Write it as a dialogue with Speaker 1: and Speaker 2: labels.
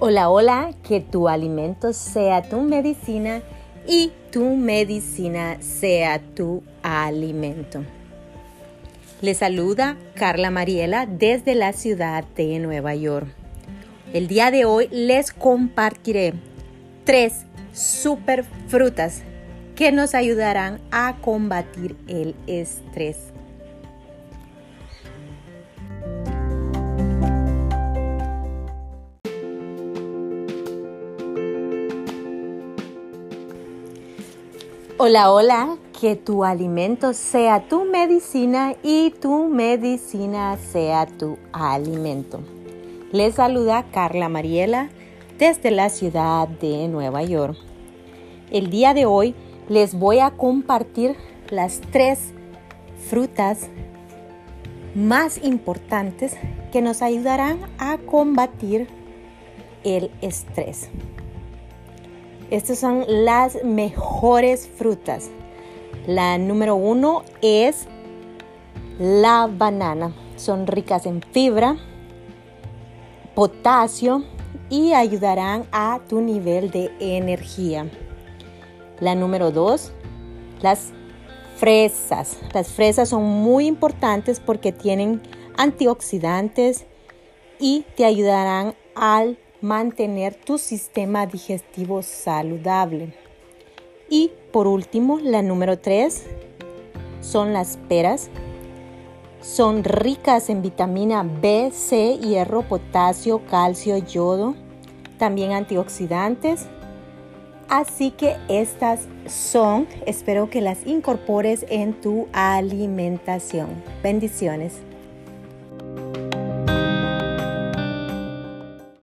Speaker 1: Hola, hola, que tu alimento sea tu medicina y tu medicina sea tu alimento. Le saluda Carla Mariela desde la ciudad de Nueva York. El día de hoy les compartiré tres super frutas que nos ayudarán a combatir el estrés. Hola, hola, que tu alimento sea tu medicina y tu medicina sea tu alimento. Les saluda Carla Mariela desde la ciudad de Nueva York. El día de hoy les voy a compartir las tres frutas más importantes que nos ayudarán a combatir el estrés. Estas son las mejores frutas. La número uno es la banana. Son ricas en fibra, potasio y ayudarán a tu nivel de energía. La número dos, las fresas. Las fresas son muy importantes porque tienen antioxidantes y te ayudarán al mantener tu sistema digestivo saludable. Y por último, la número 3 son las peras. Son ricas en vitamina B, C, hierro, potasio, calcio, yodo, también antioxidantes. Así que estas son, espero que las incorpores en tu alimentación. Bendiciones.